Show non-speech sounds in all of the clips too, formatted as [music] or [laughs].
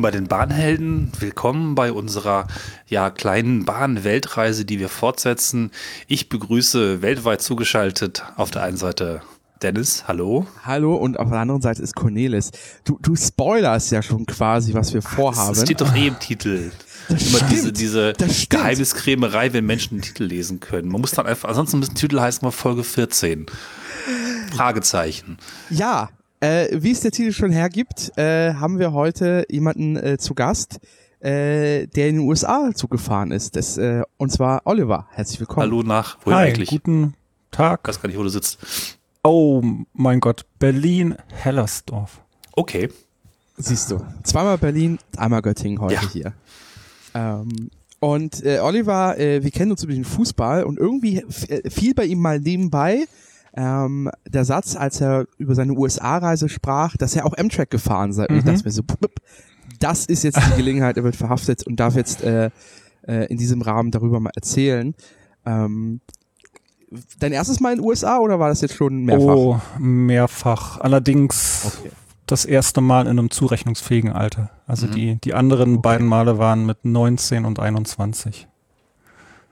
Willkommen bei den Bahnhelden, willkommen bei unserer ja, kleinen Bahn-Weltreise, die wir fortsetzen. Ich begrüße weltweit zugeschaltet auf der einen Seite Dennis, hallo. Hallo und auf der anderen Seite ist Cornelis. Du, du spoilerst ja schon quasi, was wir vorhaben. Das steht doch eh im Titel. Das Immer stimmt, diese, diese Geheimniskrämerei, wenn Menschen den Titel lesen können. Man muss dann einfach, ansonsten müssen Titel heißen mal Folge 14. Fragezeichen. Ja, äh, wie es der Titel schon hergibt, äh, haben wir heute jemanden äh, zu Gast, äh, der in den USA zugefahren ist. Das, äh, und zwar Oliver. Herzlich willkommen. Hallo nach, wohin Hi, eigentlich? guten Tag. Ich weiß gar nicht, wo du sitzt. Oh mein Gott, Berlin-Hellersdorf. Okay. Siehst du, zweimal Berlin, einmal Göttingen heute ja. hier. Ähm, und äh, Oliver, äh, wir kennen uns über den Fußball und irgendwie äh, fiel bei ihm mal nebenbei ähm, der Satz, als er über seine USA-Reise sprach, dass er auch M-Track gefahren sei. Und ich mhm. dachte mir so, das ist jetzt die Gelegenheit, er wird verhaftet und darf jetzt äh, äh, in diesem Rahmen darüber mal erzählen. Ähm, dein erstes Mal in den USA oder war das jetzt schon mehrfach? Oh, mehrfach. Allerdings okay. das erste Mal in einem zurechnungsfähigen Alter. Also mhm. die, die anderen okay. beiden Male waren mit 19 und 21.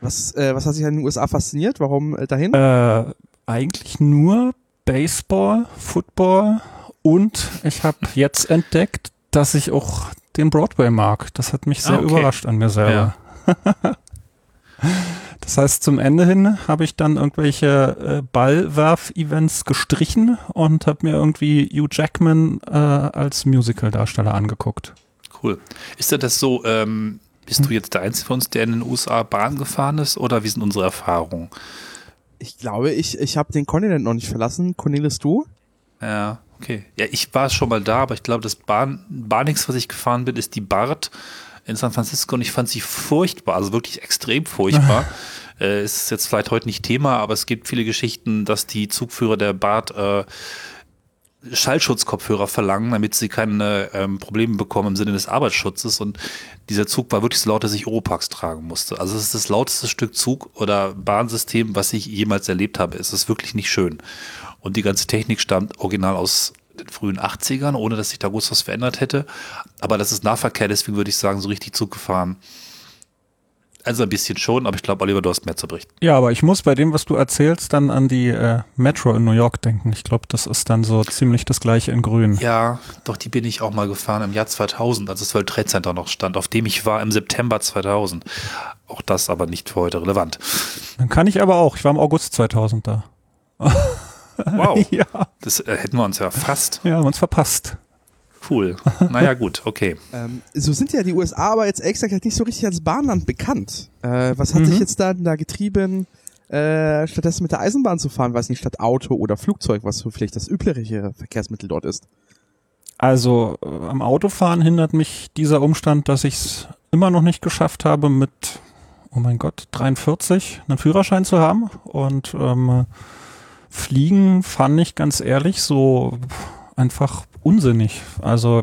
Was, äh, was hat sich an den USA fasziniert? Warum äh, dahin? Äh, eigentlich nur Baseball, Football und ich habe jetzt entdeckt, dass ich auch den Broadway mag. Das hat mich sehr ah, okay. überrascht an mir selber. Ja. [laughs] Das heißt, zum Ende hin habe ich dann irgendwelche äh, Ballwerf-Events gestrichen und habe mir irgendwie Hugh Jackman äh, als Musical-Darsteller angeguckt. Cool. Ist das so, ähm, bist hm. du jetzt der Einzige von uns, der in den USA Bahn gefahren ist oder wie sind unsere Erfahrungen? Ich glaube, ich, ich habe den Kontinent noch nicht verlassen. Cornelis, du? Ja, okay. Ja, ich war schon mal da, aber ich glaube, das Bahn, Bahnix, was ich gefahren bin, ist die BART in San Francisco und ich fand sie furchtbar, also wirklich extrem furchtbar. [laughs] äh, ist jetzt vielleicht heute nicht Thema, aber es gibt viele Geschichten, dass die Zugführer der BART äh, Schallschutzkopfhörer verlangen, damit sie keine ähm, Probleme bekommen im Sinne des Arbeitsschutzes. Und dieser Zug war wirklich so laut, dass ich Oropax tragen musste. Also es ist das lauteste Stück Zug oder Bahnsystem, was ich jemals erlebt habe. Es ist wirklich nicht schön. Und die ganze Technik stammt original aus den frühen 80ern, ohne dass sich da groß was verändert hätte. Aber das ist Nahverkehr, deswegen würde ich sagen, so richtig Zug gefahren. Also ein bisschen schon, aber ich glaube, Oliver, du hast mehr zu berichten. Ja, aber ich muss bei dem, was du erzählst, dann an die äh, Metro in New York denken. Ich glaube, das ist dann so ziemlich das gleiche in Grün. Ja, doch, die bin ich auch mal gefahren im Jahr 2000, als das World Trade Center noch stand, auf dem ich war im September 2000. Auch das aber nicht für heute relevant. Dann kann ich aber auch. Ich war im August 2000 da. Wow. [laughs] ja. Das äh, hätten wir uns ja fast. Ja, haben uns verpasst. Cool. [laughs] Naja, gut, okay. ähm, so sind ja die USA aber jetzt extra nicht so richtig als Bahnland bekannt. Äh, was hat mhm. sich jetzt da, da getrieben, äh, stattdessen mit der Eisenbahn zu fahren, weiß nicht, statt Auto oder Flugzeug, was so vielleicht das üblichere Verkehrsmittel dort ist? Also äh, am Autofahren hindert mich dieser Umstand, dass ich es immer noch nicht geschafft habe, mit, oh mein Gott, 43 einen Führerschein zu haben. Und ähm, Fliegen fand ich ganz ehrlich so einfach unsinnig. Also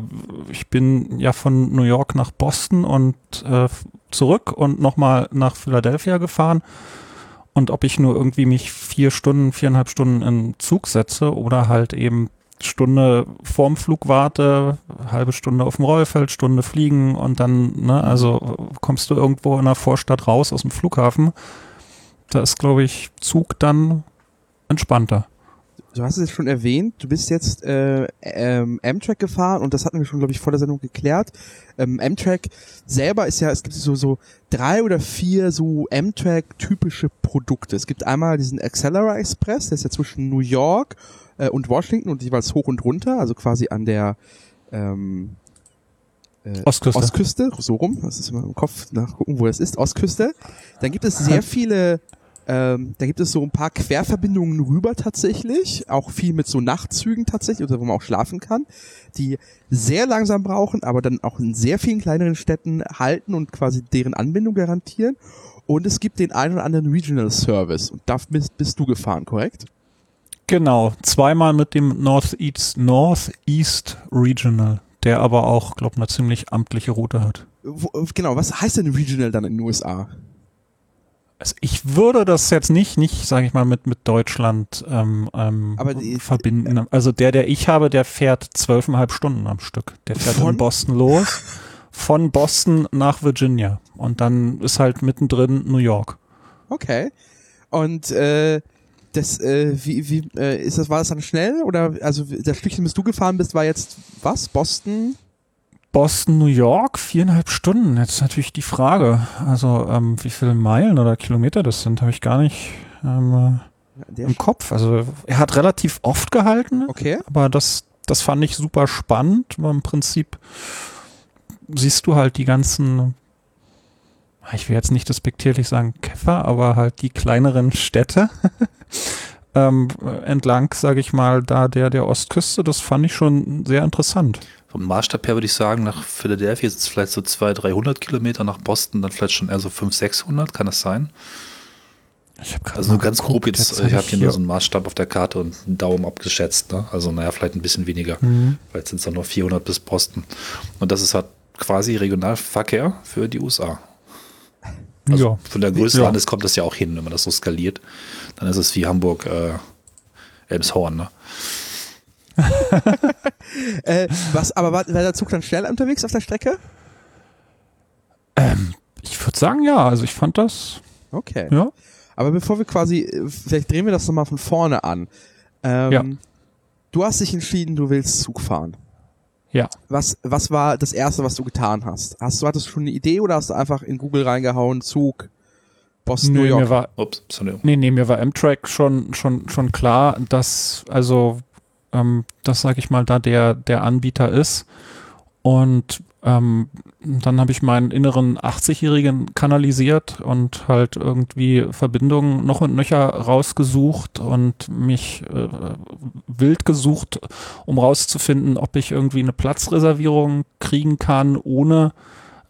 ich bin ja von New York nach Boston und äh, zurück und nochmal nach Philadelphia gefahren. Und ob ich nur irgendwie mich vier Stunden, viereinhalb Stunden in Zug setze oder halt eben Stunde vorm Flug warte, halbe Stunde auf dem Rollfeld, Stunde fliegen und dann, ne, also kommst du irgendwo in der Vorstadt raus aus dem Flughafen. Da ist, glaube ich, Zug dann entspannter. Du hast es schon erwähnt, du bist jetzt äh, ähm, Amtrak gefahren und das hatten wir schon, glaube ich, vor der Sendung geklärt. Ähm, Amtrak selber ist ja, es gibt so, so drei oder vier so Amtrak-typische Produkte. Es gibt einmal diesen Accelera Express, der ist ja zwischen New York äh, und Washington und jeweils hoch und runter, also quasi an der ähm, äh, Ostküste. Ostküste, so rum, das ist immer im Kopf nachgucken, wo das ist, Ostküste. Dann gibt es sehr viele ähm, da gibt es so ein paar Querverbindungen rüber tatsächlich, auch viel mit so Nachtzügen tatsächlich, oder wo man auch schlafen kann, die sehr langsam brauchen, aber dann auch in sehr vielen kleineren Städten halten und quasi deren Anbindung garantieren. Und es gibt den einen oder anderen Regional Service. Und da bist, bist du gefahren, korrekt? Genau, zweimal mit dem Northeast, Northeast Regional, der aber auch, glaube ich, eine ziemlich amtliche Route hat. Wo, genau, was heißt denn Regional dann in den USA? Also ich würde das jetzt nicht, nicht, sage ich mal, mit mit Deutschland ähm, ähm, die- verbinden. Also der, der ich habe, der fährt zwölfeinhalb Stunden am Stück. Der fährt Von? in Boston los, von Boston nach Virginia und dann ist halt mittendrin New York. Okay. Und äh, das, äh, wie, wie, äh, ist das, war das dann schnell? Oder also das Stückchen, bis du gefahren bist, war jetzt was? Boston? Boston, New York, viereinhalb Stunden. Jetzt ist natürlich die Frage, also ähm, wie viele Meilen oder Kilometer das sind, habe ich gar nicht ähm, Der im Kopf. Also er hat relativ oft gehalten. okay. Aber das, das fand ich super spannend, weil im Prinzip siehst du halt die ganzen, ich will jetzt nicht despektierlich sagen Käfer, aber halt die kleineren Städte [laughs] ähm, entlang, sage ich mal, da der, der Ostküste. Das fand ich schon sehr interessant. Vom Maßstab her würde ich sagen, nach Philadelphia ist es vielleicht so 200, 300 Kilometer, nach Boston dann vielleicht schon eher so 500, 600, kann das sein? Ich hab grad Also mal ganz grob geguckt, jetzt, hab ich habe hier hier- nur so einen Maßstab auf der Karte und einen Daumen abgeschätzt. Ne? Also naja, vielleicht ein bisschen weniger. Mhm. Vielleicht sind es dann noch 400 bis Boston. Und das ist halt quasi Regionalverkehr für die USA. Also ja. Von der Größe Ja. Landes kommt das ja auch hin, wenn man das so skaliert. Dann ist es wie Hamburg, äh, Elmshorn. Ne? [laughs] [laughs] Äh, was, aber war, war der Zug dann schnell unterwegs auf der Strecke? Ich würde sagen, ja. Also ich fand das, Okay. ja. Aber bevor wir quasi, äh, vielleicht drehen wir das nochmal von vorne an. Ähm, Ja. Du hast dich entschieden, du willst Zug fahren. Ja. Was, was war das erste, was du getan hast? Hast du, hattest du schon eine Idee oder hast du einfach in Google reingehauen, Zug, Boston, New Nö, York? mir war, Ups, Entschuldigung. Nee, nee, mir war Amtrak schon, schon, schon klar, dass, also, ähm, das sage ich mal, da der, der Anbieter ist. Und ähm, dann habe ich meinen inneren 80-Jährigen kanalisiert und halt irgendwie Verbindungen noch und nöcher rausgesucht und mich äh, wild gesucht, um rauszufinden, ob ich irgendwie eine Platzreservierung kriegen kann, ohne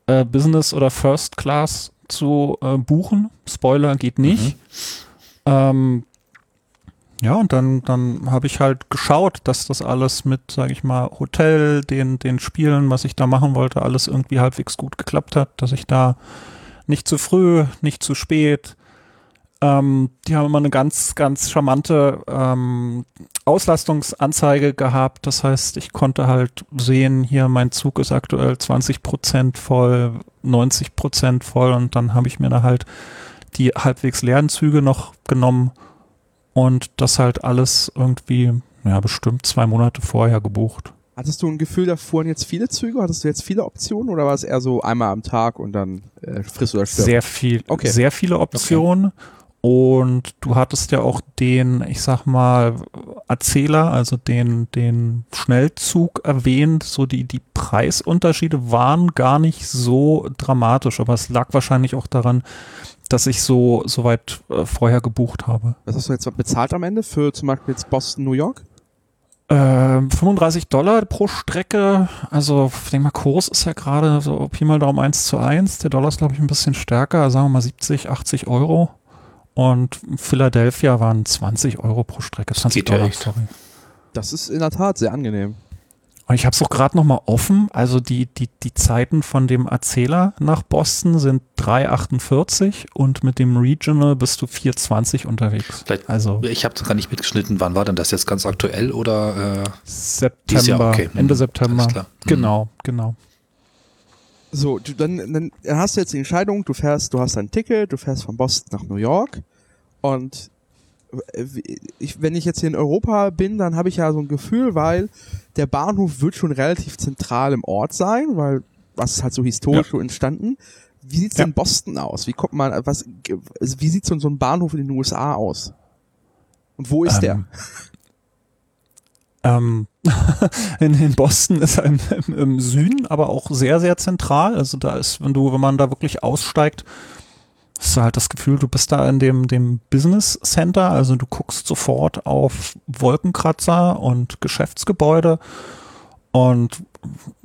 äh, Business oder First Class zu äh, buchen. Spoiler geht nicht. Ähm, ja, und dann, dann habe ich halt geschaut, dass das alles mit, sage ich mal, Hotel, den, den Spielen, was ich da machen wollte, alles irgendwie halbwegs gut geklappt hat, dass ich da nicht zu früh, nicht zu spät. Ähm, die haben immer eine ganz, ganz charmante ähm, Auslastungsanzeige gehabt. Das heißt, ich konnte halt sehen, hier mein Zug ist aktuell 20 Prozent voll, 90 Prozent voll und dann habe ich mir da halt die halbwegs leeren Züge noch genommen und das halt alles irgendwie, ja, bestimmt zwei Monate vorher gebucht. Hattest du ein Gefühl, da fuhren jetzt viele Züge? Hattest du jetzt viele Optionen oder war es eher so einmal am Tag und dann äh, frisst oder stirb? Sehr viel, Okay. sehr viele Optionen. Und du hattest ja auch den, ich sag mal, Erzähler, also den, den Schnellzug erwähnt. So die, die Preisunterschiede waren gar nicht so dramatisch, aber es lag wahrscheinlich auch daran, dass ich so, so weit äh, vorher gebucht habe. Was hast du jetzt bezahlt am Ende für zum Beispiel jetzt Boston, New York? Ähm, 35 Dollar pro Strecke. Also, ich denke mal, Kurs ist ja gerade so Pi mal Daumen 1 zu 1. Der Dollar ist, glaube ich, ein bisschen stärker. Sagen wir mal 70, 80 Euro. Und Philadelphia waren 20 Euro pro Strecke. 20 geht ja Dollar, echt. sorry. Das ist in der Tat sehr angenehm. Und ich habe es auch gerade noch mal offen. Also die, die, die Zeiten von dem Erzähler nach Boston sind 3,48 und mit dem Regional bist du 4,20 unterwegs. Vielleicht- also Ich habe gar nicht mitgeschnitten. Wann war denn das jetzt ganz aktuell oder? Äh, September, okay. Ende Mhm. September. Mhm. Genau, genau. So, du, dann, dann hast du jetzt die Entscheidung, du fährst, du hast ein Ticket, du fährst von Boston nach New York und ich, wenn ich jetzt hier in Europa bin, dann habe ich ja so ein Gefühl, weil der Bahnhof wird schon relativ zentral im Ort sein, weil was ist halt so historisch Ja. so entstanden. Wie sieht's Ja. in Boston aus? Wie kommt man, was, wie sieht so, ein Bahnhof in den USA aus? Und wo ist der? Ähm, [laughs] in, in Boston ist er im, im, im Süden, aber auch sehr, sehr zentral. Also da ist, wenn du, wenn man da wirklich aussteigt, hast du halt das Gefühl, du bist da in dem, dem Business Center. Also du guckst sofort auf Wolkenkratzer und Geschäftsgebäude. Und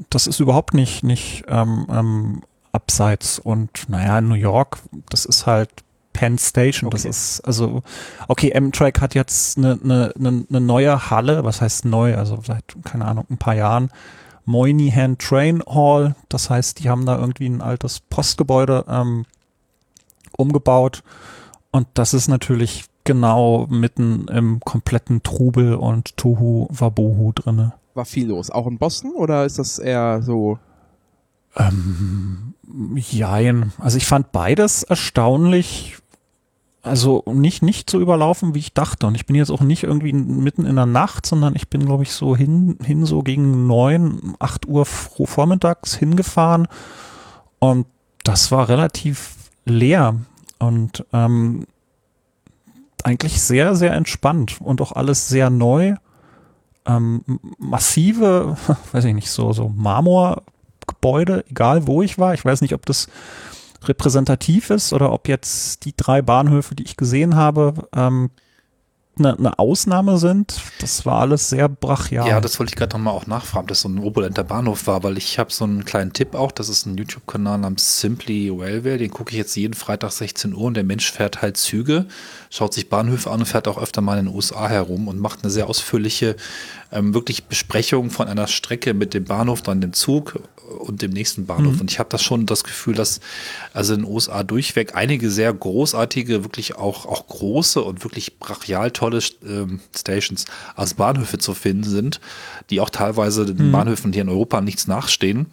das ist überhaupt nicht, nicht ähm, ähm, abseits. Und naja, New York, das ist halt Penn Station. Das Okay. ist, also, okay, M-Track hat jetzt eine, eine, eine, eine neue Halle, was heißt neu, also seit, keine Ahnung, ein paar Jahren. Moynihan Train Hall, das heißt, die haben da irgendwie ein altes Postgebäude ähm, umgebaut Und das ist natürlich genau mitten im kompletten Trubel und Tohu Wabohu drinne. War viel los. Auch in Boston oder ist das eher so? Ähm, jein. Also ich fand beides erstaunlich, also nicht, nicht so überlaufen, wie ich dachte. Und ich bin jetzt auch nicht irgendwie mitten in der Nacht, sondern ich bin, glaube ich, so hin, hin so gegen neun, acht Uhr vormittags hingefahren. Und das war relativ leer und ähm, eigentlich sehr, sehr entspannt und auch alles sehr neu. Ähm, massive, [laughs] weiß ich nicht, so, so Marmorgebäude, egal wo ich war. Ich weiß nicht, ob das repräsentativ ist oder ob jetzt die drei Bahnhöfe, die ich gesehen habe, ähm, eine, eine Ausnahme sind. Das war alles sehr brachial. Ja, das wollte ich gerade nochmal auch nachfragen, ob das so ein opulenter Bahnhof war, weil ich habe so einen kleinen Tipp auch. Das ist ein YouTube-Kanal namens Simply Railway. Den gucke ich jetzt jeden Freitag 16 Uhr und der Mensch fährt halt Züge, schaut sich Bahnhöfe an und fährt auch öfter mal in den USA herum und macht eine sehr ausführliche ähm, wirklich Besprechung von einer Strecke mit dem Bahnhof, dann dem Zug und dem nächsten Bahnhof. Mhm. Und ich habe das schon das Gefühl, dass also in den USA durchweg einige sehr großartige, wirklich auch, auch große und wirklich brachial tolle ähm, Stations als Bahnhöfe zu finden sind, die auch teilweise den mhm. Bahnhöfen hier in Europa nichts nachstehen.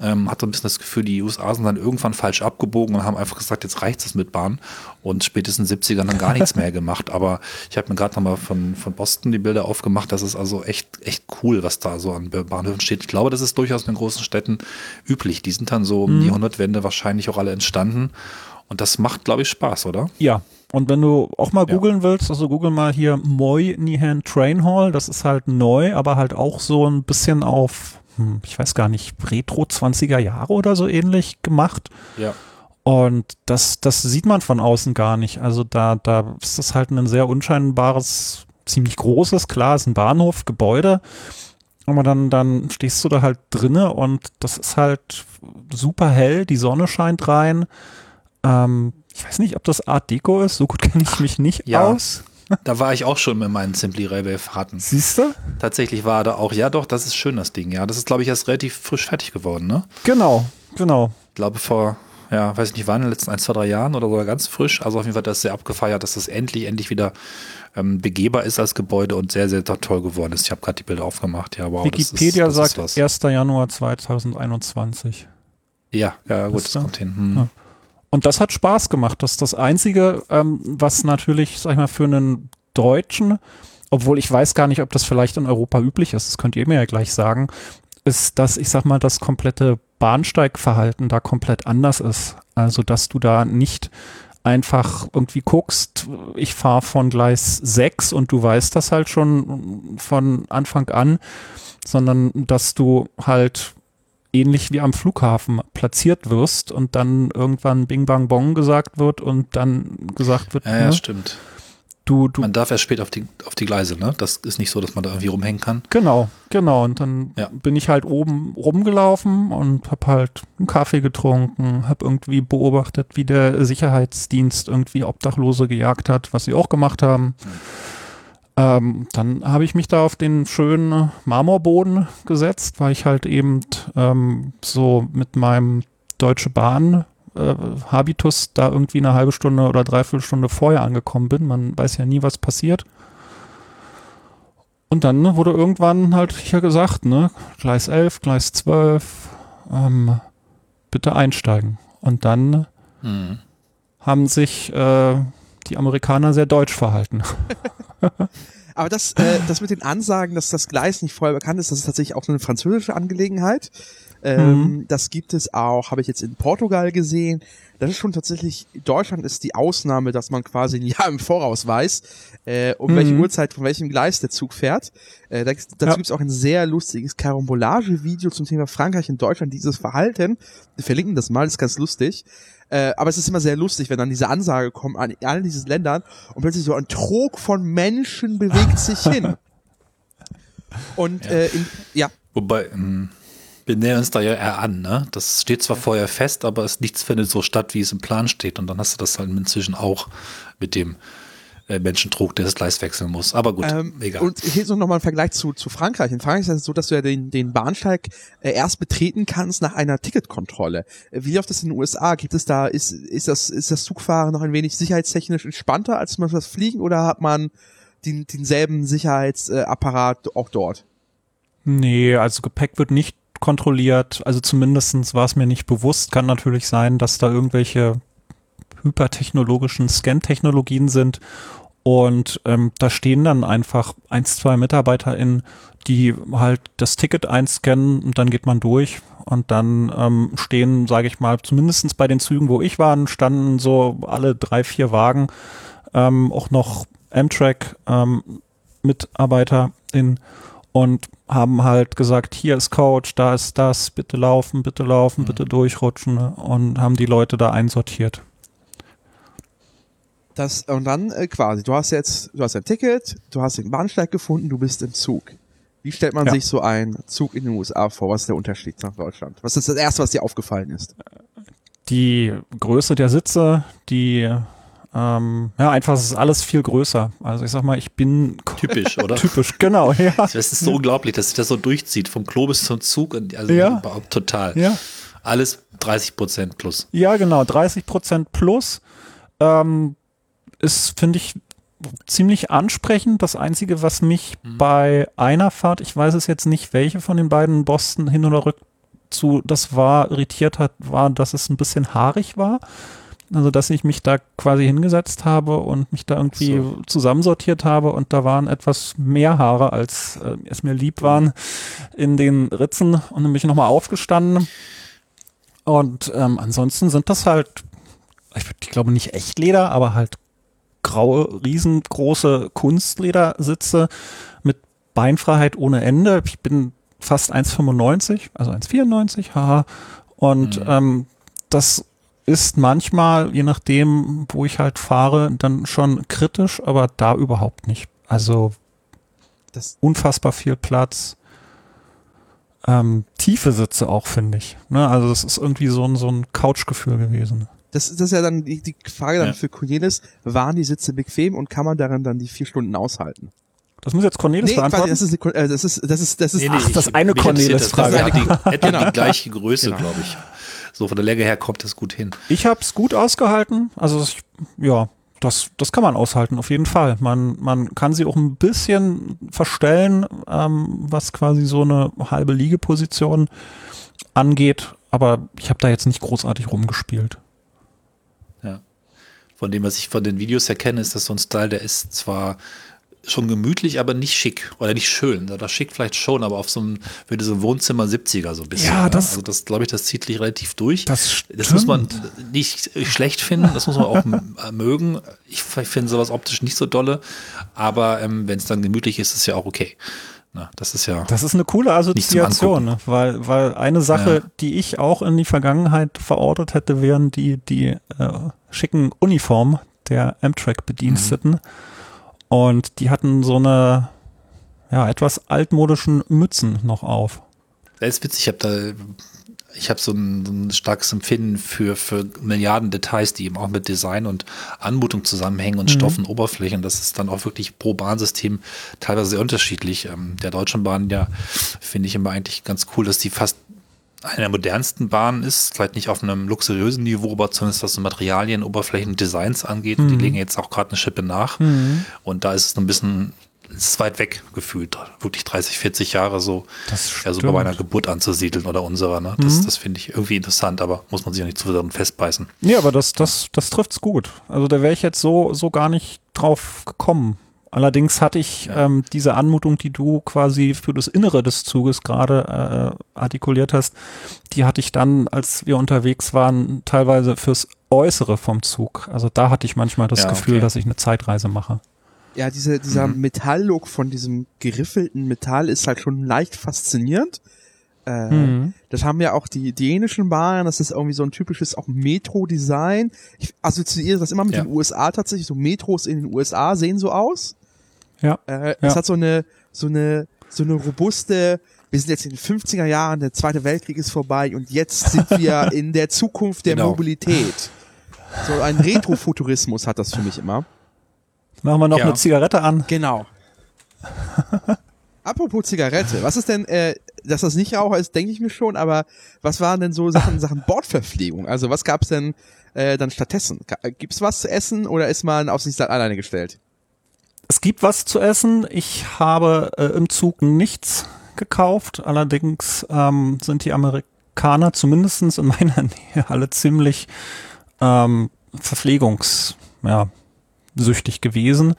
Ähm, hat so ein bisschen das Gefühl, die USA sind dann irgendwann falsch abgebogen und haben einfach gesagt, jetzt reicht es mit Bahn und spätestens 70ern dann gar nichts mehr gemacht. [laughs] Aber ich habe mir gerade nochmal von, von Boston die Bilder aufgemacht. Das ist also echt, echt cool, was da so an Bahnhöfen steht. Ich glaube, das ist durchaus in den großen Städten üblich. Die sind dann so um mhm. die Jahrhundertwende wahrscheinlich auch alle entstanden. Und das macht, glaube ich, Spaß, oder? Ja. Und wenn du auch mal googeln ja. willst, also google mal hier Moy Nihan Train Hall, das ist halt neu, aber halt auch so ein bisschen auf, hm, ich weiß gar nicht, Retro 20er Jahre oder so ähnlich gemacht. Ja. Und das, das sieht man von außen gar nicht. Also da, da ist das halt ein sehr unscheinbares, ziemlich großes, klar, ist ein Bahnhof, Gebäude. Aber dann, dann stehst du da halt drinne und das ist halt super hell, die Sonne scheint rein. Ähm, ich weiß nicht, ob das Art Deco ist, so gut [laughs] kenne ich mich nicht ja. aus. [laughs] Da war ich auch schon mit meinen Simply Railway Fahrten. Siehst du? Tatsächlich war da auch, ja doch, das ist schön, das Ding, ja. Das ist, glaube ich, erst relativ frisch fertig geworden, ne? Genau, genau. Ich glaube, vor, ja, weiß ich nicht, wann, in den letzten ein, zwei, drei Jahren oder sogar ganz frisch. Also auf jeden Fall das sehr abgefeiert, dass das endlich, endlich wieder ähm, begehbar ist als Gebäude und sehr, sehr toll geworden ist. Ich habe gerade die Bilder aufgemacht. Ja, wow, Wikipedia das ist, das sagt 1. Januar 2021. Ja, ja, gut, das kommt hin. Hm. Ja. Und das hat Spaß gemacht. Das ist das Einzige, ähm, was natürlich, sag ich mal, für einen Deutschen, obwohl ich weiß gar nicht, ob das vielleicht in Europa üblich ist, das könnt ihr mir ja gleich sagen, ist, dass ich sag mal, das komplette Bahnsteigverhalten da komplett anders ist. Also, dass du da nicht einfach irgendwie guckst, ich fahre von Gleis 6 und du weißt das halt schon von Anfang an, sondern dass du halt ähnlich wie am Flughafen platziert wirst und dann irgendwann Bing Bang Bong gesagt wird und dann gesagt wird, ja, ja ne? stimmt. Du, du, man darf erst spät auf die, auf die Gleise, ne? Das ist nicht so, dass man da irgendwie rumhängen kann. Genau, genau. Und dann ja. bin ich halt oben rumgelaufen und hab halt einen Kaffee getrunken, hab irgendwie beobachtet, wie der Sicherheitsdienst irgendwie Obdachlose gejagt hat, was sie auch gemacht haben. Mhm. Ähm, dann habe ich mich da auf den schönen Marmorboden gesetzt, weil ich halt eben ähm, so mit meinem Deutsche Bahn äh, Habitus da irgendwie eine halbe Stunde oder dreiviertel Stunde vorher angekommen bin. Man weiß ja nie, was passiert. Und dann wurde irgendwann halt hier gesagt, ne, Gleis 11, Gleis 12, ähm, bitte einsteigen. Und dann mhm. haben sich äh, die Amerikaner sehr deutsch verhalten. [laughs] Aber das, äh, das mit den Ansagen, dass das Gleis nicht vorher bekannt ist, das ist tatsächlich auch eine französische Angelegenheit. Ähm, mhm. Das gibt es auch, habe ich jetzt in Portugal gesehen. Das ist schon tatsächlich, Deutschland ist die Ausnahme, dass man quasi ein [laughs] Jahr im Voraus weiß, äh, um mhm. welche Uhrzeit von welchem Gleis der Zug fährt. Äh, dazu ja. gibt es auch ein sehr lustiges Karambolage-Video zum Thema Frankreich und Deutschland, dieses Verhalten. Wir verlinken das mal, das ist ganz lustig. Äh, aber es ist immer sehr lustig, wenn dann diese Ansage kommt an all diesen Ländern und plötzlich so ein Trog von Menschen bewegt sich hin. [laughs] Und ja. Äh, in, ja. Wobei, ähm, wir nähern uns da ja eher an, ne? Das steht zwar vorher fest, aber es nichts findet so statt, wie es im Plan steht. Und dann hast du das halt inzwischen auch mit dem äh, Menschen trug, der das Gleis wechseln muss. Aber gut, Ähm, egal. Und hier ist noch mal ein Vergleich zu, zu Frankreich. In Frankreich ist es so, dass du ja den, den Bahnsteig äh, erst betreten kannst nach einer Ticketkontrolle. Äh, Wie läuft das in den USA? Gibt es da, ist, ist das, ist das Zugfahren noch ein wenig sicherheitstechnisch entspannter als man das Fliegen oder hat man den, denselben Sicherheitsapparat auch dort? Nee, also Gepäck wird nicht kontrolliert. Also zumindestens war es mir nicht bewusst. Kann natürlich sein, dass da irgendwelche hypertechnologischen Scan-Technologien sind. Und ähm, da stehen dann einfach eins, zwei MitarbeiterInnen, die halt das Ticket einscannen und dann geht man durch. Und dann ähm, stehen, sage ich mal, zumindestens bei den Zügen, wo ich war, standen so alle drei, vier Wagen ähm, auch noch Amtrak ähm, und haben halt gesagt, hier ist Coach, da ist das, bitte laufen, bitte laufen, bitte durchrutschen ne? und haben die Leute da einsortiert. Das, und dann äh, quasi, du hast jetzt, du hast ein Ticket, du hast den Bahnsteig gefunden, du bist im Zug. Wie stellt man Ja. sich so einen Zug in den USA vor? Was ist der Unterschied nach Deutschland? Was ist das Erste, was dir aufgefallen ist? Die Größe der Sitze, die ähm, ja, einfach es ist alles viel größer. Also ich sag mal, ich bin Typisch, oder? typisch, genau, [laughs] ja. Das ist so unglaublich, dass sich das so durchzieht, vom Klo bis zum Zug. und- Also Ja. überhaupt total. Ja. Alles 30 Prozent plus. Ja, genau, 30 Prozent plus. Ähm, ist, finde ich, ziemlich ansprechend. Das Einzige, was mich bei einer Fahrt, ich weiß es jetzt nicht, welche von den beiden Boston hin oder rück zu, das war, irritiert hat, war, dass es ein bisschen haarig war. Also, dass ich mich da quasi hingesetzt habe und mich da irgendwie So. zusammensortiert habe und da waren etwas mehr Haare, als äh, es mir lieb waren, in den Ritzen und dann bin ich nochmal aufgestanden. Und ähm, ansonsten sind das halt, ich, ich glaube nicht Echtleder, aber halt graue, riesengroße Kunstledersitze mit Beinfreiheit ohne Ende. Ich bin fast 1,95, also 1,94, haha. Und Mhm. ähm, das ist manchmal, je nachdem, wo ich halt fahre, dann schon kritisch, aber da überhaupt nicht. Also Das, unfassbar viel Platz. Ähm, tiefe Sitze auch, finde ich. Ne? Also es ist irgendwie so ein, so ein Couchgefühl gewesen. das, das ist ja dann die, die Frage dann Ja. für Cornelis, waren die Sitze bequem und kann man darin dann die vier Stunden aushalten? Das muss jetzt Cornelis Nee, beantworten. das ist, eine, äh, das ist, das ist, das ist, Ach, das ich- eine. Cornelis-Frage. Das ist die, [laughs] etwa Genau. die gleiche Größe, Genau. glaube ich. So von der Länge her kommt das gut hin. Ich habe es gut ausgehalten. Also ich, ja, das, das kann man aushalten, auf jeden Fall. Man, man kann sie auch ein bisschen verstellen, ähm, was quasi so eine halbe Liegeposition angeht. Aber ich habe da jetzt nicht großartig rumgespielt. Ja. Von dem, was ich von den Videos erkenne, ist das so ein Style, der ist zwar schon gemütlich, aber nicht schick oder nicht schön. Das schick vielleicht schon, aber auf so einem, würde so ein Wohnzimmer 70er so ein bisschen. Ja, ne? das- also das glaube ich, das zieht sich relativ durch. Das Das muss man nicht schlecht finden, das muss man auch [laughs] m- mögen. Ich finde sowas optisch nicht so dolle, aber ähm, wenn es dann gemütlich ist, ist es ja auch okay. Na, das ist ja. Das ist eine coole Assoziation, ne? weil, weil eine Sache, Ja. die ich auch in die Vergangenheit verortet hätte, wären die, die äh, schicken Uniformen der Amtrak-Bediensteten. Und die hatten so eine, ja, etwas altmodischen Mützen noch auf. Das ist witzig, ich habe da, ich habe so ein, so ein starkes Empfinden für, für Milliarden Details, die eben auch mit Design und Anmutung zusammenhängen und Stoffen, Oberflächen. Das ist dann auch wirklich pro Bahnsystem teilweise sehr unterschiedlich. Ähm, der Deutschen Bahn, ja, finde ich immer eigentlich ganz cool, dass die fast eine der modernsten Bahnen ist, vielleicht nicht auf einem luxuriösen Niveau, aber zumindest was so Materialien, Oberflächen, Designs angeht. Und die legen jetzt auch gerade eine Schippe nach. Und da ist es ein bisschen, ist weit weg gefühlt, wirklich 30, 40 Jahre so, Das ja, so bei meiner Geburt anzusiedeln oder unserer. Ne? Das, das finde ich irgendwie interessant, aber muss man sich auch nicht zu daran festbeißen. Ja, aber das, das, das trifft's gut. Also da wäre ich jetzt so, so gar nicht drauf gekommen. Allerdings hatte ich Ja. ähm, diese Anmutung, die du quasi für das Innere des Zuges gerade äh, artikuliert hast, die hatte ich dann, als wir unterwegs waren, teilweise fürs Äußere vom Zug. Also da hatte ich manchmal das Ja, Gefühl, okay. dass ich eine Zeitreise mache. ja, diese, dieser Mhm. Metalllook von diesem geriffelten Metall ist halt schon leicht faszinierend. Äh, Mhm. Das haben ja auch die dänischen Bahnen, das ist irgendwie so ein typisches auch Metro-Design. Ich assoziiere das immer mit Ja. den USA tatsächlich. So Metros in den USA sehen so aus. Ja. Äh, Ja. Es hat so eine, so eine, so eine robuste, wir sind jetzt in den 50er Jahren, der Zweite Weltkrieg ist vorbei und jetzt sind wir [laughs] in der Zukunft der Genau. Mobilität. So ein Retrofuturismus hat das für mich immer. Machen wir noch Ja. eine Zigarette an. Genau. [laughs] Apropos Zigarette, was ist denn, äh, dass das nicht Raucher ist, denke ich mir schon, aber was waren denn so Sachen, [laughs] Sachen Bordverpflegung? Also was gab's denn äh, dann stattdessen? Gibt's was zu essen oder ist man auf sich alleine gestellt? Es gibt was zu essen. Ich habe äh, im Zug nichts gekauft. Allerdings ähm, sind die Amerikaner zumindestens in meiner [laughs] Nähe alle ziemlich ähm, verpflegungs, ja, gewesen.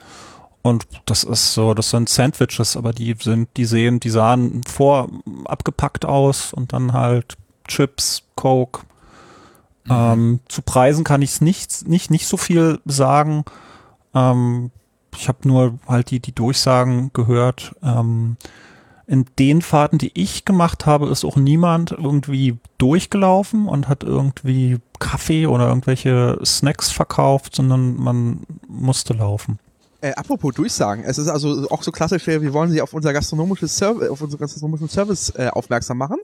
Und das ist so, das sind Sandwiches, aber die sind, die sehen, die sahen vor abgepackt aus und dann halt Chips, Coke. Ähm, zu Preisen kann ich es nicht, nicht, nicht so viel sagen. Ähm, ich habe nur halt die, die Durchsagen gehört. Ähm, in den Fahrten, die ich gemacht habe, ist auch niemand irgendwie durchgelaufen und hat irgendwie Kaffee oder irgendwelche Snacks verkauft, sondern man musste laufen. Äh, apropos Durchsagen, es ist also auch so klassisch, wir wollen Sie auf unser gastronomisches Service, auf unseren gastronomischen Service äh, aufmerksam machen.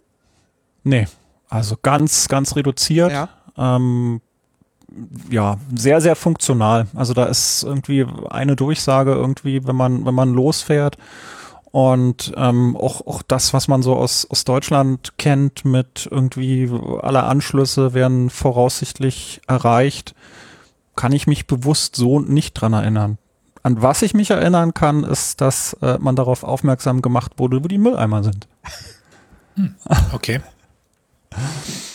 Nee, also ganz, ganz reduziert. Ja. Ähm, ja, sehr, sehr funktional. Also da ist irgendwie eine Durchsage irgendwie, wenn man, wenn man losfährt. Und ähm, auch, auch das, was man so aus, aus Deutschland kennt, mit irgendwie alle Anschlüsse werden voraussichtlich erreicht, kann ich mich bewusst so nicht dran erinnern. An was ich mich erinnern kann, ist, dass äh, man darauf aufmerksam gemacht wurde, wo die Mülleimer sind. Okay.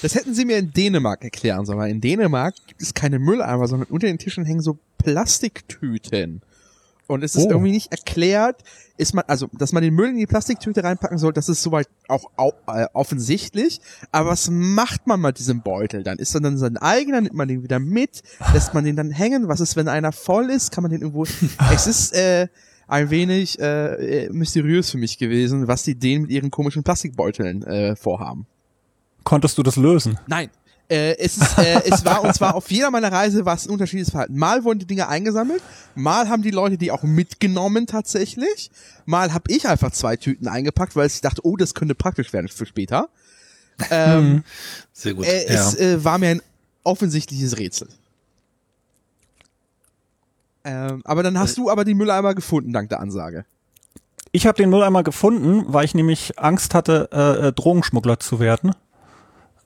Das hätten Sie mir in Dänemark erklären sollen, weil in Dänemark gibt es keine Mülleimer, sondern unter den Tischen hängen so Plastiktüten. Und es ist Oh. irgendwie nicht erklärt, ist man, also, dass man den Müll in die Plastiktüte reinpacken soll, das ist soweit auch au äh, offensichtlich. Aber was macht man mit diesem Beutel dann? Ist er dann sein eigener? Nimmt man den wieder mit? Lässt man den dann hängen? Was ist, wenn einer voll ist? Kann man den irgendwo, [laughs] es ist, äh, ein wenig äh, äh, mysteriös für mich gewesen, was die Dänen mit ihren komischen Plastikbeuteln äh, vorhaben. Konntest du das lösen? Nein. Äh, es, ist, äh, es war, und zwar auf jeder meiner Reise war es ein unterschiedliches Verhalten. Mal wurden die Dinge eingesammelt, mal haben die Leute die auch mitgenommen tatsächlich, mal habe ich einfach zwei Tüten eingepackt, weil ich dachte, oh, das könnte praktisch werden für später. Ähm, Sehr gut. äh, ja. Es äh, war mir ein offensichtliches Rätsel. Ähm, aber dann hast du aber die Mülleimer gefunden, dank der Ansage. Ich habe den Mülleimer gefunden, weil ich nämlich Angst hatte, äh, äh, Drogenschmuggler zu werden.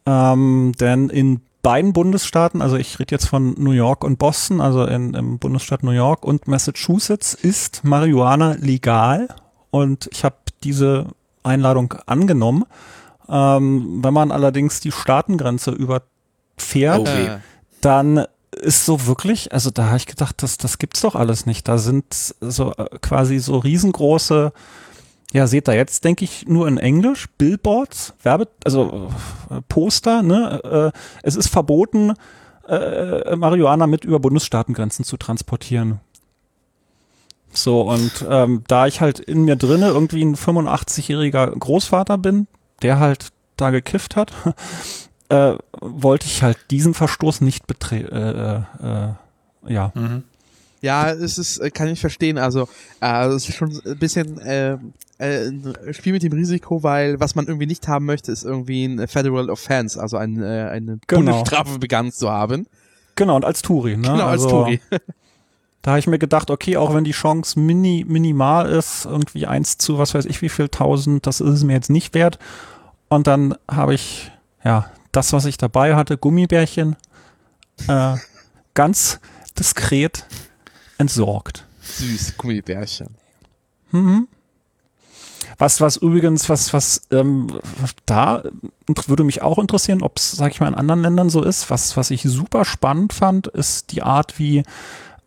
Ähm, denn in beiden Bundesstaaten, also ich rede jetzt von New York und Boston, also in, im Bundesstaat New York und Massachusetts ist Marihuana legal und ich habe diese Einladung angenommen. Ähm, wenn man allerdings die Staatengrenze überfährt, Oh weh. Äh, dann ist so wirklich, also da habe ich gedacht, das, das gibt's doch alles nicht. Da sind so äh, quasi so riesengroße, ja, seht ihr jetzt, denke ich, nur in Englisch, Billboards, Werbe, also äh, Poster, ne? Äh, es ist verboten, äh, Marihuana mit über Bundesstaatengrenzen zu transportieren. So, und ähm, da ich halt in mir drinne irgendwie ein 85-jähriger Großvater bin, der halt da gekifft hat, [laughs] äh, wollte ich halt diesen Verstoß nicht betreten. Äh, äh, ja. Mhm. Ja, es ist, äh, kann ich verstehen. Also, äh, es ist schon ein bisschen äh, ein Spiel mit dem Risiko, weil was man irgendwie nicht haben möchte, ist irgendwie ein Federal Offense, also ein, äh, eine Genau. Bundesstrafe begangen zu haben. Genau, und als Touri, ne? Genau, als also, Touri. [laughs] [laughs] Da habe ich mir gedacht, okay, auch wenn die Chance mini, minimal ist, irgendwie eins zu was weiß ich wie viel tausend, das ist es mir jetzt nicht wert. Und dann habe ich, ja, das, was ich dabei hatte, Gummibärchen, äh, [laughs] ganz diskret entsorgt. Süß, Gummibärchen. Mhm. Was, was übrigens, was, was ähm, da würde mich auch interessieren, ob es, sag ich mal, in anderen Ländern so ist. Was, was ich super spannend fand, ist die Art, wie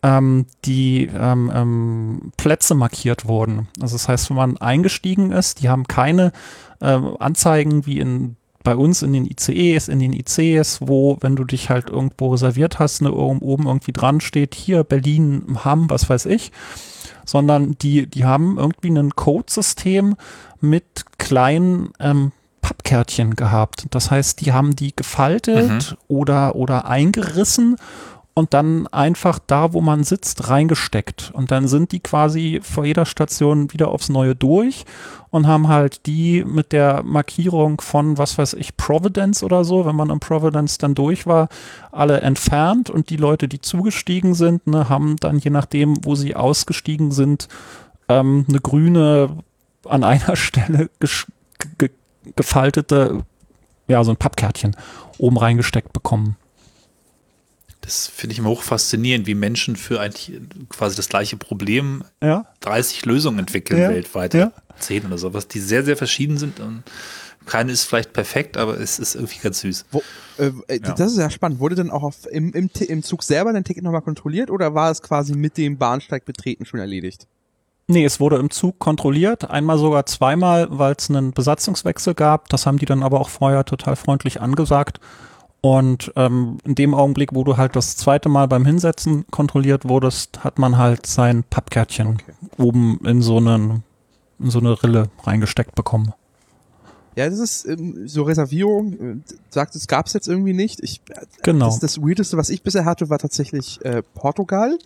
ähm, die ähm, ähm, Plätze markiert wurden. Also das heißt, wenn man eingestiegen ist, die haben keine ähm, Anzeigen wie in bei uns in den ICEs, in den ICs, wo, wenn du dich halt irgendwo reserviert hast, ne, oben irgendwie dran steht, hier Berlin, Hamm, was weiß ich, sondern die, die haben irgendwie ein Codesystem mit kleinen ähm, Pappkärtchen gehabt. Das heißt, die haben die gefaltet oder, oder eingerissen und dann einfach da, wo man sitzt, reingesteckt. Und dann sind die quasi vor jeder Station wieder aufs Neue durch und haben halt die mit der Markierung von, was weiß ich, Providence oder so, wenn man in Providence dann durch war, alle entfernt und die Leute, die zugestiegen sind, ne, haben dann je nachdem, wo sie ausgestiegen sind, ähm, eine grüne an einer [laughs] Stelle ge gefaltete, ja, so ein Pappkärtchen oben reingesteckt bekommen. Das finde ich immer hoch faszinierend, wie Menschen für eigentlich quasi das gleiche Problem ja. 30 Lösungen entwickeln ja. weltweit. Ja. 10 oder sowas, die sehr, sehr verschieden sind und keine ist vielleicht perfekt, aber es ist irgendwie ganz süß. Wo, äh, äh ja. Das ist ja spannend. Wurde denn auch auf, im, im, im Zug selber dein Ticket nochmal kontrolliert oder war es quasi mit dem Bahnsteig betreten schon erledigt? Nee, es wurde im Zug kontrolliert, einmal sogar zweimal, weil es einen Besatzungswechsel gab. Das haben die dann aber auch vorher total freundlich angesagt. Und ähm, in dem Augenblick, wo du halt das zweite Mal beim Hinsetzen kontrolliert wurdest, hat man halt sein Pappkärtchen okay. oben in so, einen, in so eine Rille reingesteckt bekommen. Ja, das ist ähm, so Reservierung, äh, sagt, es gab es jetzt irgendwie nicht. Ich, äh, genau. Das, das Weirdeste, was ich bisher hatte, war tatsächlich äh, Portugal,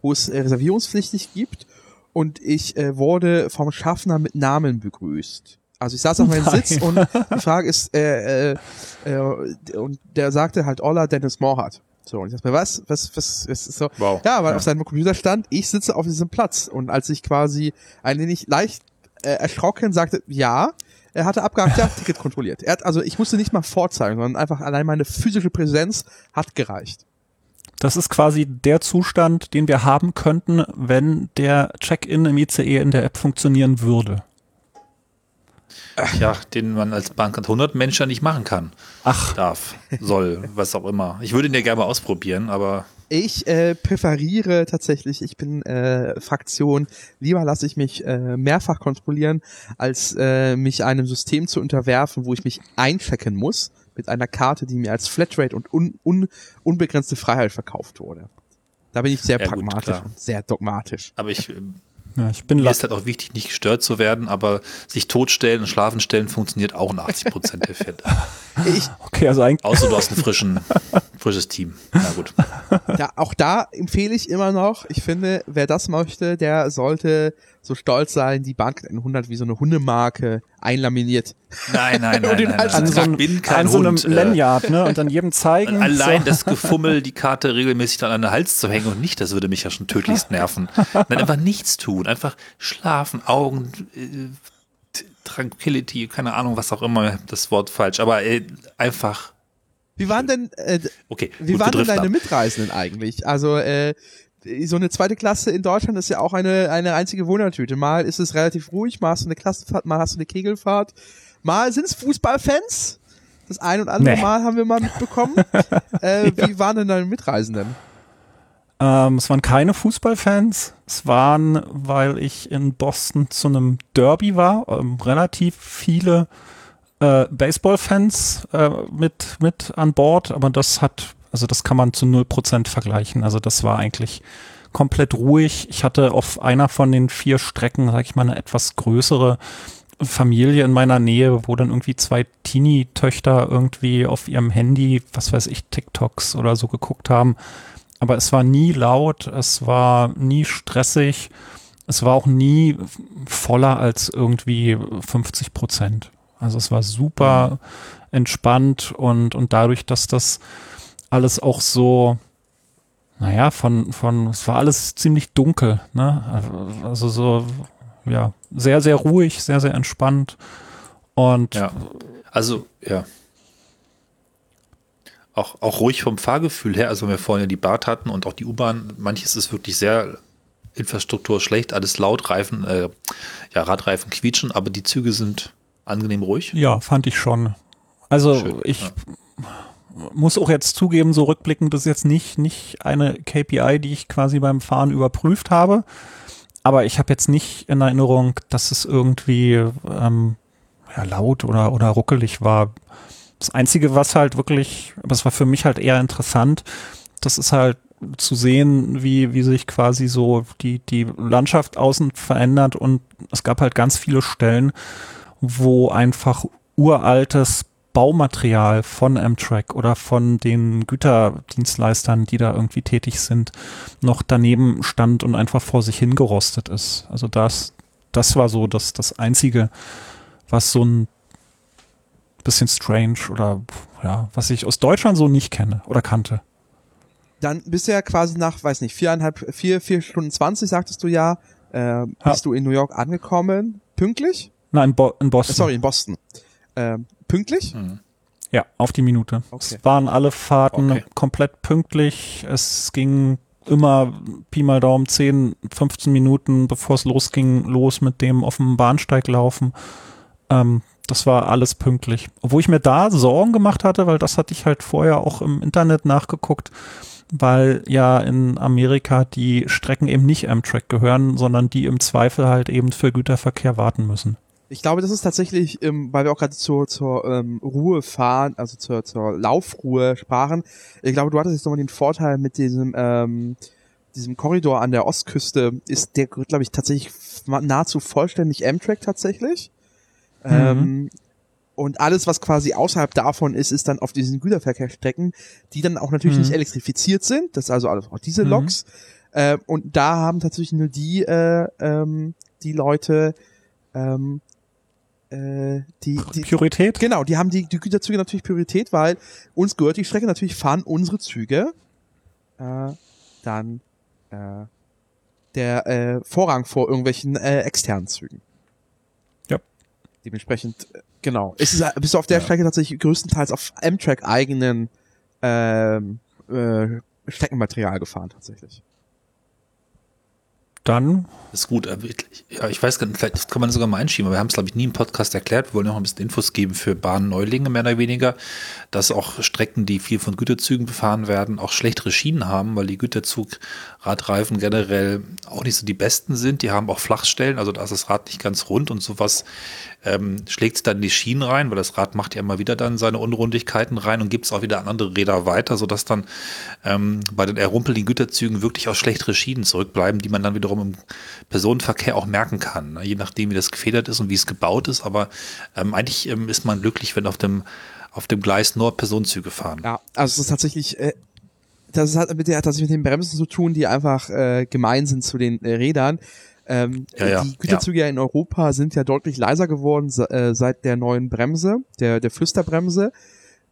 wo es äh, reservierungspflichtig gibt und ich äh, wurde vom Schaffner mit Namen begrüßt. Also ich saß auf meinem Sitz und die Frage ist, äh, äh, äh, und der sagte halt Ola Dennis Morhat. So, und ich dachte mir, was, was, was, was ist so? Wow. Ja, weil ja. auf seinem Computer stand, ich sitze auf diesem Platz. Und als ich quasi ein wenig leicht äh, erschrocken sagte, ja, er hatte abgehakt, ja, Ticket kontrolliert. Er hat, also ich musste nicht mal vorzeigen, sondern einfach allein meine physische Präsenz hat gereicht. Das ist quasi der Zustand, den wir haben könnten, wenn der Check-in im ICE in der App funktionieren würde. Ja, den man als Bahncard 100 Mensch ja nicht machen kann. Ach. Darf, soll, was auch immer. Ich würde ihn ja gerne mal ausprobieren, aber. Ich äh, präferiere tatsächlich, ich bin äh, Fraktion, lieber lasse ich mich äh, mehrfach kontrollieren, als äh, mich einem System zu unterwerfen, wo ich mich einchecken muss mit einer Karte, die mir als Flatrate und un, un, unbegrenzte Freiheit verkauft wurde. Da bin ich sehr ja, pragmatisch gut, und sehr dogmatisch. Aber ich ähm, ja, ich bin Mir ist halt auch wichtig, nicht gestört zu werden, aber sich totstellen und schlafen stellen funktioniert auch in 80 Prozent der Fälle. [laughs] Ich, okay, also eigentlich. Außer du hast ein frischen, [laughs] frisches Team. Na gut. Ja, auch da empfehle ich immer noch, ich finde, wer das möchte, der sollte so stolz sein, die Bahn 100 wie so eine Hundemarke einlaminiert. Nein, nein, [laughs] nein. nein, nein. An, so einem, bin kein an so einem äh, Lanyard, ne? Und dann jedem [laughs] zeigen. Allein so. das [laughs] Gefummel, die Karte regelmäßig dann an den Hals zu hängen und nicht, das würde mich ja schon tödlichst nerven. Dann einfach nichts tun, einfach schlafen, Augen, äh, Tranquility, keine Ahnung, was auch immer, das Wort falsch, aber äh, einfach wie waren denn, äh, okay, wie waren denn deine ab. Mitreisenden eigentlich? Also äh, so eine zweite Klasse in Deutschland ist ja auch eine, eine einzige Wundertüte. Mal ist es relativ ruhig, mal hast du eine Klassenfahrt, mal hast du eine Kegelfahrt, mal sind es Fußballfans. Das ein und andere nee. Mal haben wir mal mitbekommen. [laughs] äh, ja. Wie waren denn deine Mitreisenden? Ähm, es waren keine Fußballfans. Es waren, weil ich in Boston zu einem Derby war, ähm, relativ viele äh, Baseball-Fans äh, mit, mit an Bord, aber das hat also das kann man zu 0% vergleichen. Also das war eigentlich komplett ruhig. Ich hatte auf einer von den vier Strecken, sag ich mal, eine etwas größere Familie in meiner Nähe, wo dann irgendwie zwei Teenie-Töchter irgendwie auf ihrem Handy, was weiß ich, TikToks oder so geguckt haben. Aber es war nie laut, es war nie stressig, es war auch nie voller als irgendwie 50 Prozent. Also es war super mhm. entspannt und, und dadurch, dass das alles auch so, naja, von, von, es war alles ziemlich dunkel, ne? Also so, ja, sehr, sehr ruhig, sehr, sehr entspannt. Und ja. Also, ja. Auch, auch ruhig vom Fahrgefühl her, also wenn wir vorhin ja die Bart hatten und auch die U-Bahn, manches ist wirklich sehr Infrastruktur schlecht, alles laut, Reifen, äh, ja, Radreifen quietschen, aber die Züge sind angenehm ruhig. Ja, fand ich schon. Also Schön, ich ja muss auch jetzt zugeben, so rückblickend, ist jetzt nicht, nicht eine KPI, die ich quasi beim Fahren überprüft habe. Aber ich habe jetzt nicht in Erinnerung, dass es irgendwie ähm, ja, laut oder, oder ruckelig war. Das Einzige, was halt wirklich, aber es war für mich halt eher interessant, das ist halt zu sehen, wie, wie sich quasi so die, die Landschaft außen verändert und es gab halt ganz viele Stellen, wo einfach uraltes Baumaterial von Amtrak oder von den Güterdienstleistern, die da irgendwie tätig sind, noch daneben stand und einfach vor sich hingerostet ist. Also das, das war so das, das Einzige, was so ein bisschen strange oder ja, was ich aus Deutschland so nicht kenne oder kannte. Dann bist du ja quasi nach, weiß nicht, viereinhalb, vier, vier Stunden zwanzig, sagtest du ja, äh, bist ja. du in New York angekommen. Pünktlich? Nein, in, Bo in Boston. Sorry, in Boston. Ähm, pünktlich? Hm. Ja, auf die Minute. Okay. Es waren alle Fahrten okay. komplett pünktlich. Es ging immer Pi mal Daumen 10, 15 Minuten, bevor es losging, los mit dem auf dem Bahnsteig laufen. Ähm, das war alles pünktlich. Obwohl ich mir da Sorgen gemacht hatte, weil das hatte ich halt vorher auch im Internet nachgeguckt, weil ja in Amerika die Strecken eben nicht Amtrak gehören, sondern die im Zweifel halt eben für Güterverkehr warten müssen. Ich glaube, das ist tatsächlich, ähm, weil wir auch gerade zur, zur ähm, Ruhe fahren, also zur, zur Laufruhe sprachen. Ich glaube, du hattest jetzt nochmal den Vorteil mit diesem, ähm, diesem Korridor an der Ostküste, ist der, glaube ich, tatsächlich nahezu vollständig Amtrak tatsächlich. Mhm. Ähm, und alles, was quasi außerhalb davon ist, ist dann auf diesen Güterverkehrsstrecken, die dann auch natürlich mhm. nicht elektrifiziert sind. Das ist also alles auch diese mhm. Loks. Äh, und da haben tatsächlich nur die, äh, ähm, die Leute, ähm, äh, die, die Priorität? Genau, die haben die, die Güterzüge natürlich Priorität, weil uns gehört die Strecke, natürlich fahren unsere Züge äh, dann äh, der äh, Vorrang vor irgendwelchen äh, externen Zügen. Ja. Dementsprechend, äh, genau. Ist es, bist du auf der ja. Strecke tatsächlich größtenteils auf Amtrak eigenen ähm, äh, Streckenmaterial gefahren tatsächlich dann. Ist gut, äh, ja, ich weiß gar nicht, vielleicht kann man das sogar mal einschieben, aber wir haben es, glaube ich, nie im Podcast erklärt. Wir wollen noch ein bisschen Infos geben für Bahnneulinge, mehr oder weniger, dass auch Strecken, die viel von Güterzügen befahren werden, auch schlechtere Schienen haben, weil die Güterzugradreifen generell auch nicht so die besten sind. Die haben auch Flachstellen, also da ist das Rad nicht ganz rund und sowas ähm, schlägt dann die Schienen rein, weil das Rad macht ja immer wieder dann seine Unrundigkeiten rein und gibt es auch wieder an andere Räder weiter, sodass dann ähm, bei den errumpelnden Güterzügen wirklich auch schlechtere Schienen zurückbleiben, die man dann wiederum im Personenverkehr auch merken kann, ne? je nachdem, wie das gefedert ist und wie es gebaut ist. Aber ähm, eigentlich ähm, ist man glücklich, wenn auf dem, auf dem Gleis nur Personenzüge fahren. Ja, also es ist tatsächlich äh das hat mit, der, hat mit den Bremsen zu tun, die einfach äh, gemein sind zu den äh, Rädern. Ähm, ja, ja, die Güterzüge ja. in Europa sind ja deutlich leiser geworden äh, seit der neuen Bremse, der, der Flüsterbremse.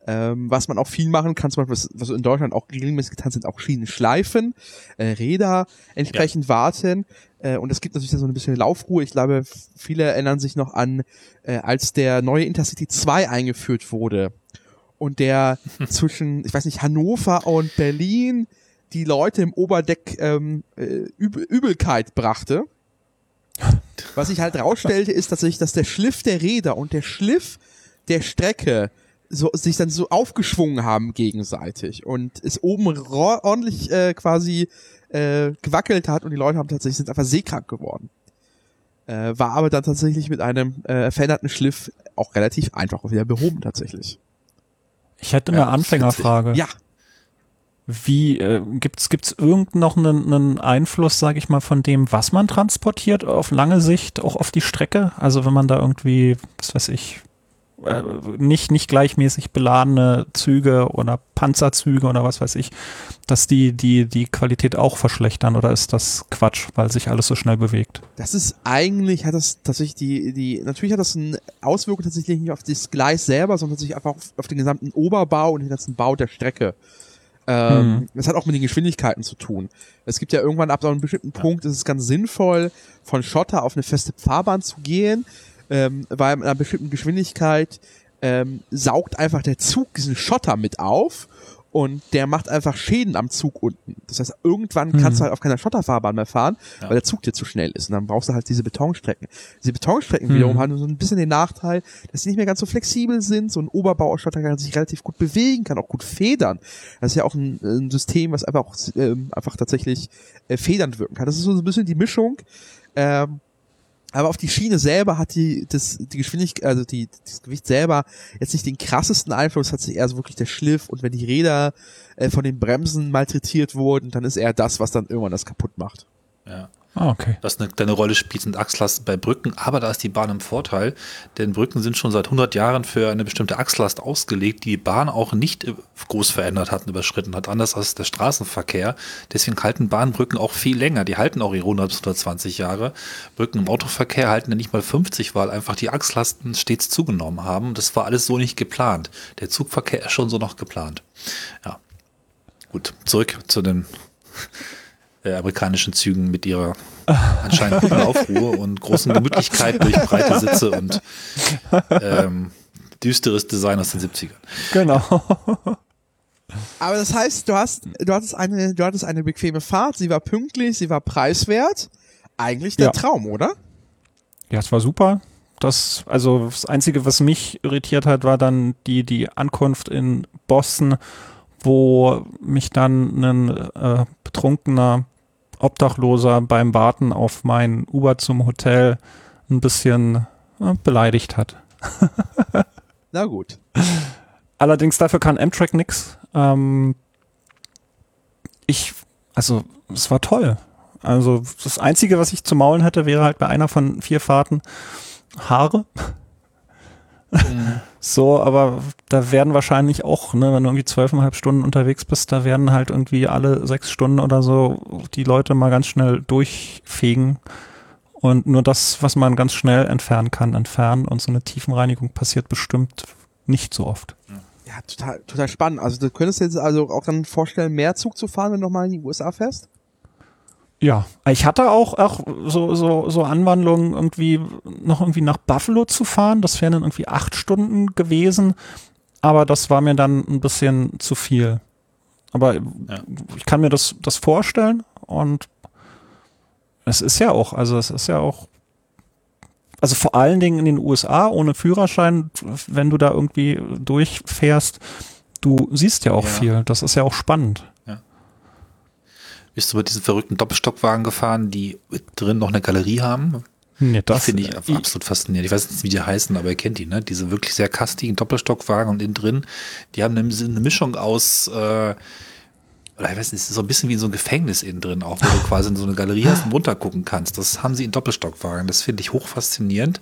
Ähm, was man auch viel machen kann, zum Beispiel, was, in Deutschland auch regelmäßig getan sind, auch Schienen schleifen, äh, Räder entsprechend warten. Äh, und es gibt natürlich so ein bisschen Laufruhe. Ich glaube, viele erinnern sich noch an, äh, als der neue Intercity 2 eingeführt wurde und der [laughs] zwischen, ich weiß nicht, Hannover und Berlin die Leute im Oberdeck ähm, äh, Übelkeit brachte. Was sich halt rausstellte, ist tatsächlich, dass der Schliff der Räder und der Schliff der Strecke so, sich dann so aufgeschwungen haben gegenseitig und es oben ordentlich äh, quasi äh, gewackelt hat und die Leute haben tatsächlich sind einfach seekrank geworden. Äh, war aber dann tatsächlich mit einem äh, veränderten Schliff auch relativ einfach wieder behoben tatsächlich. Ich hätte eine ja, Anfängerfrage. Ja. Wie äh, gibt's gibt's irgend noch einen, Einfluss, sage ich mal, von dem, was man transportiert auf lange Sicht, auch auf die Strecke? Also wenn man da irgendwie, was weiß ich, äh, nicht nicht gleichmäßig beladene Züge oder Panzerzüge oder was weiß ich, dass die die die Qualität auch verschlechtern oder ist das Quatsch, weil sich alles so schnell bewegt? Das ist eigentlich hat das tatsächlich die die natürlich hat das eine Auswirkung tatsächlich nicht auf das Gleis selber, sondern tatsächlich einfach auf, auf den gesamten Oberbau und den ganzen Bau der Strecke. Ähm, mhm. Das hat auch mit den Geschwindigkeiten zu tun. Es gibt ja irgendwann ab so einem bestimmten Punkt, ist es ganz sinnvoll, von Schotter auf eine feste Fahrbahn zu gehen, ähm, weil mit einer bestimmten Geschwindigkeit ähm, saugt einfach der Zug diesen Schotter mit auf und der macht einfach Schäden am Zug unten. Das heißt, irgendwann mhm. kannst du halt auf keiner Schotterfahrbahn mehr fahren, ja. weil der Zug dir zu schnell ist. Und dann brauchst du halt diese Betonstrecken. Diese Betonstrecken mhm. wiederum haben so ein bisschen den Nachteil, dass sie nicht mehr ganz so flexibel sind. So ein Oberbau aus Schotter kann sich relativ gut bewegen, kann auch gut federn. Das ist ja auch ein, ein System, was einfach auch ähm, einfach tatsächlich äh, federnd wirken kann. Das ist so ein bisschen die Mischung. Ähm, aber auf die Schiene selber hat die, das, die Geschwindigkeit, also die, das Gewicht selber jetzt nicht den krassesten Einfluss, hat sich eher so wirklich der Schliff und wenn die Räder äh, von den Bremsen malträtiert wurden, dann ist eher das, was dann irgendwann das kaputt macht. Ja. Ah, okay. Was eine kleine Rolle spielt, sind Achslasten bei Brücken, aber da ist die Bahn im Vorteil, denn Brücken sind schon seit 100 Jahren für eine bestimmte Achslast ausgelegt, die die Bahn auch nicht äh, groß verändert hat und überschritten hat, anders als der Straßenverkehr. Deswegen halten Bahnbrücken auch viel länger, die halten auch ihre 100 bis 120 Jahre. Brücken im Autoverkehr halten ja nicht mal 50, weil einfach die Achslasten stets zugenommen haben. Das war alles so nicht geplant. Der Zugverkehr ist schon so noch geplant. Ja. Gut, zurück zu den äh, amerikanischen Zügen mit ihrer anscheinend guten Aufruhr und großen Gemütlichkeit durch breite Sitze und ähm, düsteres Design aus den 70ern. Genau. Aber das heißt, du hast, du hattest eine, du hattest eine bequeme Fahrt, sie war pünktlich, sie war preiswert. Eigentlich der Ja. Traum, oder? Ja, es war super. Das, also das Einzige, was mich irritiert hat, war dann die, die Ankunft in Boston, wo mich dann ein äh, betrunkener Obdachloser beim Warten auf mein Uber zum Hotel ein bisschen äh, beleidigt hat. [laughs] Na gut. Allerdings dafür kann Amtrak nix. Ähm, ich, also es war toll. Also das Einzige, was ich zu maulen hätte, wäre halt bei einer von vier Fahrten Haare. [laughs] So, aber da werden wahrscheinlich auch, ne, wenn du irgendwie zwölfeinhalb Stunden unterwegs bist, da werden halt irgendwie alle sechs Stunden oder so die Leute mal ganz schnell durchfegen und nur das, was man ganz schnell entfernen kann, entfernen und so eine Tiefenreinigung passiert bestimmt nicht so oft. Ja, total, total spannend. Also du könntest jetzt also auch dann vorstellen, mehr Zug zu fahren, wenn du nochmal in die USA fährst? Ja, ich hatte auch, auch so, so, so Anwandlungen, irgendwie noch irgendwie nach Buffalo zu fahren. Das wären dann irgendwie acht Stunden gewesen, aber das war mir dann ein bisschen zu viel. Aber ich kann mir das, das vorstellen und es ist ja auch, also es ist ja auch, also vor allen Dingen in den USA ohne Führerschein, wenn du da irgendwie durchfährst, du siehst ja auch Ja. viel. Das ist ja auch spannend. Bist du mit diesen verrückten Doppelstockwagen gefahren, die drin noch eine Galerie haben? Nee, Das finde ich absolut faszinierend. Ich weiß nicht, wie die heißen, aber ihr kennt die, ne? Diese wirklich sehr kastigen Doppelstockwagen und innen drin, die haben eine, eine Mischung aus, äh, oder ich weiß nicht, es ist so ein bisschen wie so ein Gefängnis innen drin auch, wo du [laughs] quasi in so eine Galerie hast und runtergucken kannst. Das haben sie in Doppelstockwagen. Das finde ich hochfaszinierend.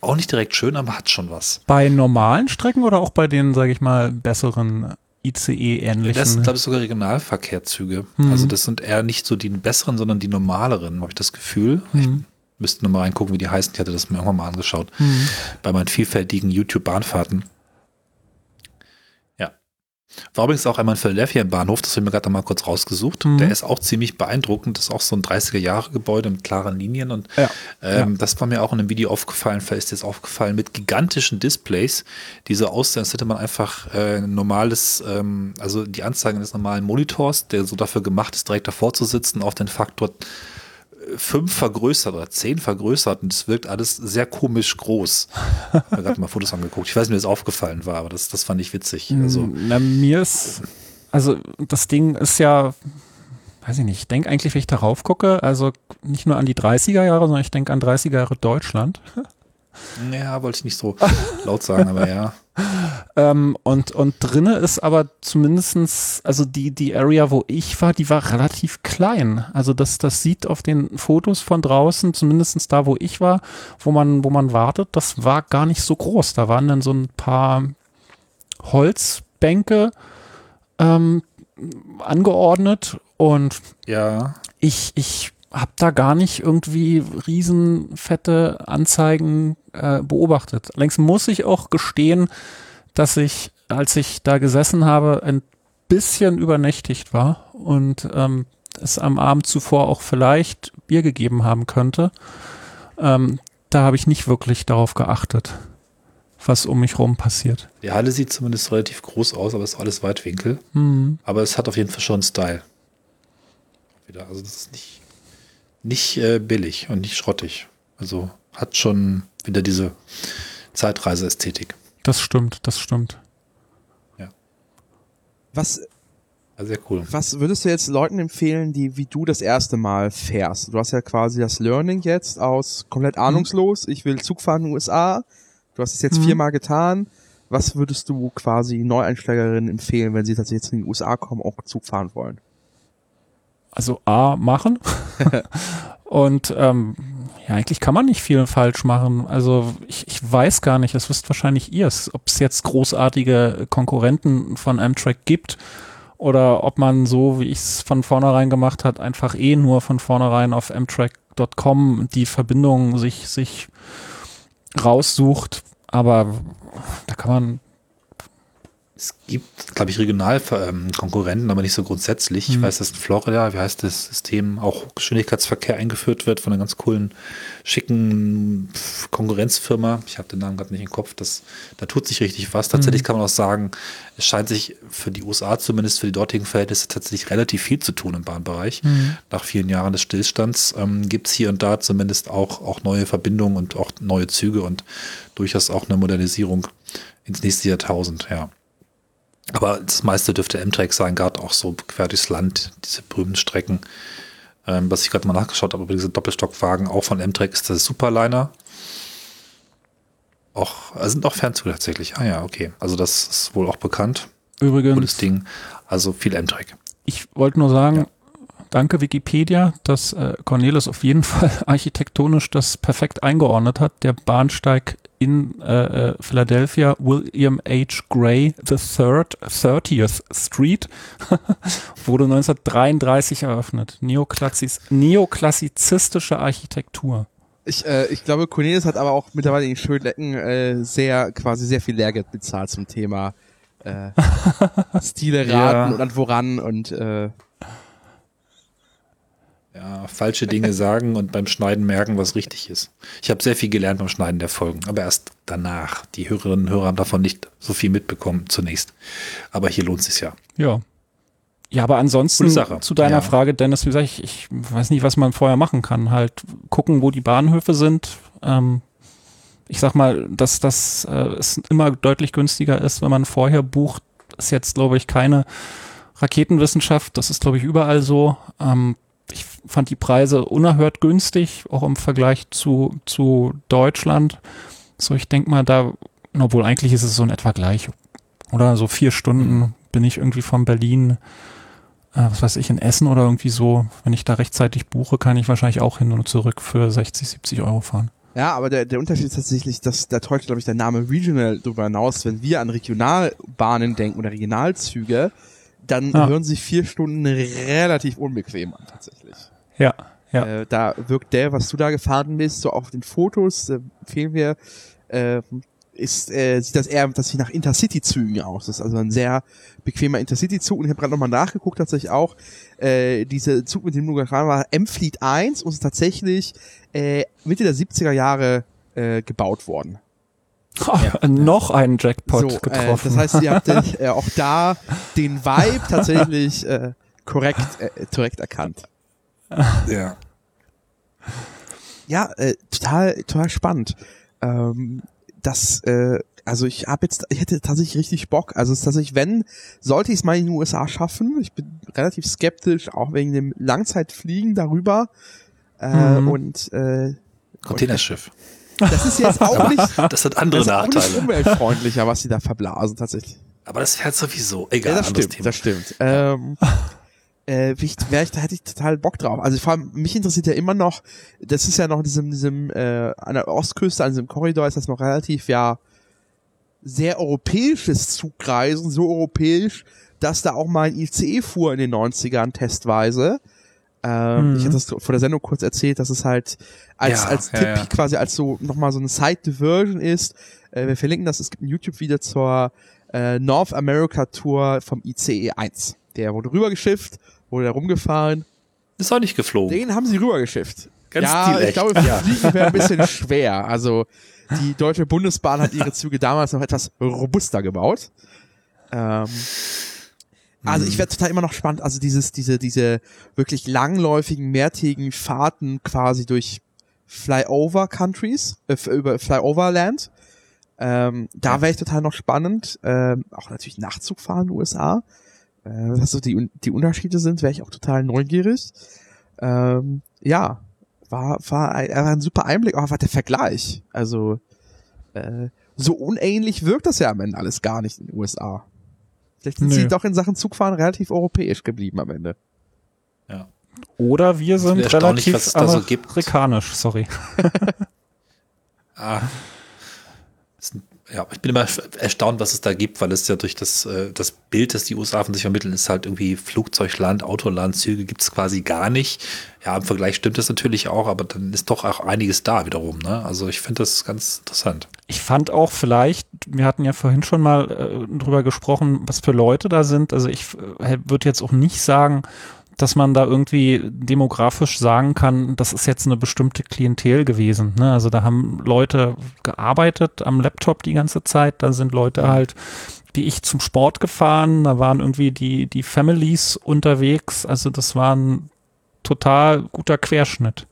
Auch nicht direkt schön, aber hat schon was. Bei normalen Strecken oder auch bei den, sage ich mal, besseren Das ICE-ähnlichen? sind, glaube ich, sogar Regionalverkehrszüge. Mhm. Also das sind eher nicht so die besseren, sondern die normaleren, habe ich das Gefühl. Ich Mhm. müsste nochmal reingucken, wie die heißen. Ich hatte das mir irgendwann mal angeschaut. Mhm. Bei meinen vielfältigen YouTube-Bahnfahrten. Ja. War übrigens auch einmal in Philadelphia im Bahnhof, das habe ich mir gerade mal kurz rausgesucht. Mhm. Der ist auch ziemlich beeindruckend. Das ist auch so ein 30er-Jahre-Gebäude mit klaren Linien. Und Ja. ähm, das war mir auch in einem Video aufgefallen, vielleicht ist jetzt aufgefallen, mit gigantischen Displays, die so aussehen, als hätte man einfach äh, ein normales, ähm, also die Anzeigen des normalen Monitors, der so dafür gemacht ist, direkt davor zu sitzen, auf den Faktor fünf vergrößert oder zehn vergrößert und es wirkt alles sehr komisch groß. Ich habe gerade mal Fotos angeguckt. Ich weiß nicht, wie das aufgefallen war, aber das, das fand ich witzig. Also, Na, mir ist, also das Ding ist ja, weiß ich nicht, ich denke eigentlich, wenn ich darauf gucke, also nicht nur an die 30er Jahre, sondern ich denke an 30er Jahre Deutschland. ja, wollte ich nicht so laut sagen, aber ja. [laughs] Ähm, und, und drinne ist aber zumindestens, also die, die Area, wo ich war, die war relativ klein. Also das, das sieht auf den Fotos von draußen, zumindestens da, wo ich war, wo man, wo man wartet, das war gar nicht so groß. Da waren dann so ein paar Holzbänke ähm, angeordnet und Ja, ich, ich habe da gar nicht irgendwie riesenfette Anzeigen äh, beobachtet. Allerdings muss ich auch gestehen, dass ich, als ich da gesessen habe, ein bisschen übernächtigt war und ähm, es am Abend zuvor auch vielleicht Bier gegeben haben könnte. Ähm, da habe ich nicht wirklich darauf geachtet, was um mich rum passiert. die Halle sieht zumindest relativ groß aus, aber es ist alles Weitwinkel. Hm. Aber es hat auf jeden Fall schon Style. Wieder, also das ist nicht, nicht äh, billig und nicht schrottig. Also hat schon wieder diese Zeitreise-Ästhetik. Das stimmt, das stimmt. Was, Also sehr cool. was würdest du jetzt Leuten empfehlen, die wie du das erste Mal fährst? Du hast ja quasi das Learning jetzt aus komplett ahnungslos. Ich will Zug fahren in den USA. Du hast es jetzt Mhm. viermal getan. Was würdest du quasi Neueinsteigerinnen empfehlen, wenn sie tatsächlich jetzt in die USA kommen, auch Zug fahren wollen? Also A, machen. [laughs] Und ähm, ja, eigentlich kann man nicht viel falsch machen. Also ich, ich weiß gar nicht, das wisst wahrscheinlich ihr, ob es jetzt großartige Konkurrenten von Amtrak gibt oder ob man so, wie ich es von vornherein gemacht hat, einfach eh nur von vornherein auf Amtrak.com die Verbindung sich, sich raussucht. Aber da kann man es gibt, glaube ich, Regionalkonkurrenten, aber nicht so grundsätzlich. Ich hm. weiß, dass in Florida, wie heißt das System, auch Geschwindigkeitsverkehr eingeführt wird von einer ganz coolen, schicken Konkurrenzfirma. Ich habe den Namen gerade nicht im Kopf. Das, da tut sich richtig was. Tatsächlich hm. kann man auch sagen, es scheint sich für die USA zumindest für die dortigen Verhältnisse tatsächlich relativ viel zu tun im Bahnbereich. Hm. Nach vielen Jahren des Stillstands ähm, gibt es hier und da zumindest auch, auch neue Verbindungen und auch neue Züge und durchaus auch eine Modernisierung ins nächste Jahrtausend, ja. Aber das meiste dürfte M-Track sein, gerade auch so quer durchs Land, diese berühmten Strecken. Ähm, was ich gerade mal nachgeschaut habe, über diese Doppelstockwagen, auch von M-Track ist der Superliner. Auch, also sind auch Fernzüge tatsächlich. Ah ja, okay. Also das ist wohl auch bekannt. Übrigens. Cooles Ding. Also viel M-Track. Ich wollte nur sagen, ja. Danke Wikipedia, dass äh, Cornelis auf jeden [laughs] Fall architektonisch das perfekt eingeordnet hat. Der Bahnsteig in äh, äh, Philadelphia William H. Gray the Third, 30th Street [laughs] wurde 1933 eröffnet. Neoklassis, neoklassizistische Architektur. Ich, äh, ich glaube, Cornelius hat aber auch mittlerweile in Schönlecken äh, sehr, quasi sehr viel Lehrgeld bezahlt zum Thema äh, [laughs] Stile raten ja. und woran und äh, ja, falsche Dinge [laughs] sagen und beim Schneiden merken, was richtig ist. Ich habe sehr viel gelernt beim Schneiden der Folgen, aber erst danach. Die Hörerinnen und Hörer haben davon nicht so viel mitbekommen zunächst. Aber hier lohnt es sich ja. Ja. Ja, aber ansonsten zu deiner ja. Frage, Dennis, wie gesagt, ich, ich weiß nicht, was man vorher machen kann. Halt gucken, wo die Bahnhöfe sind. Ähm, ich sag mal, dass das äh, es immer deutlich günstiger ist, wenn man vorher bucht, ist jetzt, glaube ich, keine Raketenwissenschaft. Das ist, glaube ich, überall so. Ähm, fand die Preise unerhört günstig, auch im Vergleich zu, zu Deutschland. So, ich denke mal, da, obwohl eigentlich ist es so in etwa gleich. Oder so vier Stunden mhm. bin ich irgendwie von Berlin, äh, was weiß ich, in Essen oder irgendwie so. Wenn ich da rechtzeitig buche, kann ich wahrscheinlich auch hin und zurück für 60, 70 Euro fahren. Ja, aber der, der Unterschied ist tatsächlich, dass da täuscht, glaube ich, der Name Regional darüber hinaus, wenn wir an Regionalbahnen denken oder Regionalzüge, dann ja. hören sich vier Stunden relativ unbequem an, tatsächlich. Ja, ja. Äh, da wirkt der, was du da gefahren bist, so auf den Fotos, äh, fehlen wir, äh, ist, äh, sieht das eher dass sie nach Intercity-Zügen aus. Das ist also ein sehr bequemer Intercity-Zug. Und ich habe gerade nochmal nachgeguckt, tatsächlich auch, äh, dieser Zug, mit dem du gefahren war, M-Fleet 1 und ist tatsächlich äh, Mitte der 70er Jahre äh, gebaut worden. Oh, ja. Noch einen Jackpot so, getroffen. Äh, das heißt, ihr habt [laughs] äh, auch da den Vibe tatsächlich äh, korrekt, äh, korrekt erkannt. Ja. Ja, äh, total, total spannend. Ähm, das, äh, also ich habe jetzt, ich hätte tatsächlich richtig Bock. Also es ist tatsächlich, wenn, sollte ich es mal in den USA schaffen. Ich bin relativ skeptisch, auch wegen dem Langzeitfliegen darüber. Äh, mhm. Und äh, Containerschiff. Das ist jetzt auch nicht. Das hat andere das Nachteile. Auch nicht umweltfreundlicher, was sie da verblasen tatsächlich. Aber das fährt sowieso. Egal. Ja, das stimmt. Thema. Das stimmt. Ähm, äh, ich, wär ich, da hätte ich total Bock drauf. Also vor allem, mich interessiert ja immer noch, das ist ja noch in diesem, diesem äh, an der Ostküste, an diesem Korridor ist das noch relativ ja sehr europäisches Zugreisen, so europäisch, dass da auch mal ein ICE fuhr in den 90ern testweise. Ähm, mhm. Ich hatte das vor der Sendung kurz erzählt, dass es halt als, ja, als Tipp ja, ja. quasi als so nochmal so eine Side-Diversion ist. Äh, wir verlinken das, es gibt ein YouTube-Video zur äh, North America Tour vom ICE 1. Der wurde rübergeschifft, wurde da rumgefahren. Ist auch nicht geflogen. Den haben sie rübergeschifft. Ganz ja, stilecht. ich glaube, Fliegen wäre ein bisschen [laughs] schwer. Also die Deutsche Bundesbahn hat ihre Züge damals noch etwas robuster gebaut. Ähm, also ich mhm. werde total immer noch spannend, also dieses, diese, diese wirklich langläufigen, mehrtägigen Fahrten quasi durch Flyover Countries, äh, über Flyover Land. Ähm, da wäre ich total noch spannend. Ähm, auch natürlich Nachtzug fahren in den USA. Äh, was so die, die Unterschiede sind, wäre ich auch total neugierig. Ähm, ja, war, war, ein, war ein super Einblick, aber war der Vergleich. Also, äh, so unähnlich wirkt das ja am Ende alles gar nicht in den USA. Vielleicht sind Nö. sie doch in Sachen Zugfahren relativ europäisch geblieben am Ende. Ja. Oder wir sind relativ was es da so gibt. amerikanisch, sorry. [laughs] Ah. [laughs] Ist ein- Ja, ich bin immer erstaunt, was es da gibt, weil es ja durch das, äh, das Bild, das die USA von sich vermitteln, ist halt irgendwie Flugzeugland, Autoland, Züge gibt es quasi gar nicht. Ja, im Vergleich stimmt das natürlich auch, aber dann ist doch auch einiges da wiederum. Ne? Also ich finde das ganz interessant. Ich fand auch vielleicht, wir hatten ja vorhin schon mal äh, drüber gesprochen, was für Leute da sind. Also ich äh, würde jetzt auch nicht sagen, dass man da irgendwie demografisch sagen kann, das ist jetzt eine bestimmte Klientel gewesen. Ne? Also da haben Leute gearbeitet am Laptop die ganze Zeit, da sind Leute halt wie ich zum Sport gefahren, da waren irgendwie die, die Families unterwegs, also das war ein total guter Querschnitt.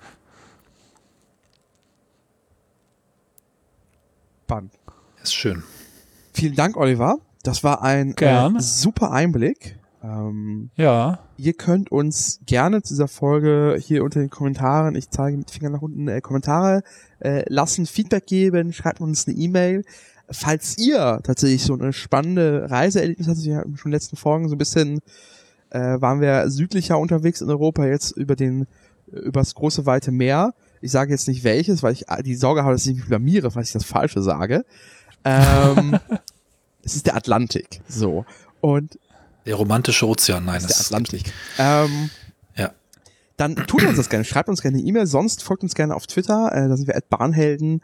Spannend. Ist schön. Vielen Dank, Oliver. Das war ein äh, super Einblick. Ähm, Ja, ihr könnt uns gerne zu dieser Folge hier unter den Kommentaren, ich zeige mit Finger nach unten, äh, Kommentare äh, lassen, Feedback geben, schreibt uns eine E-Mail. Falls ihr tatsächlich so eine spannende Reiseerlebnis hattet, wir hatten schon in den letzten Folgen so ein bisschen, äh, waren wir südlicher unterwegs in Europa, jetzt über den, übers große weite Meer. Ich sage jetzt nicht welches, weil ich die Sorge habe, dass ich mich blamiere, falls ich das Falsche sage. Ähm, [laughs] es ist der Atlantik. So. Und Der romantische Ozean, nein, das ist der Atlantik. Ähm, Ja. Dann tut uns das gerne, schreibt uns gerne eine E-Mail, sonst folgt uns gerne auf Twitter, äh, da sind wir at Bahnhelden.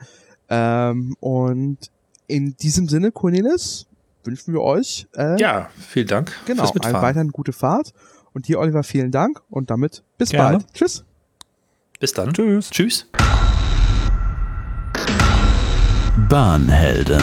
Ähm, und in diesem Sinne, Cornelis, wünschen wir euch äh, Ja, vielen Dank genau, fürs eine Mitfahren. weiterhin gute Fahrt. Und dir, Oliver, vielen Dank und damit bis Gerne. bald. Tschüss. Bis dann. tschüss. Tschüss. Bahnhelden.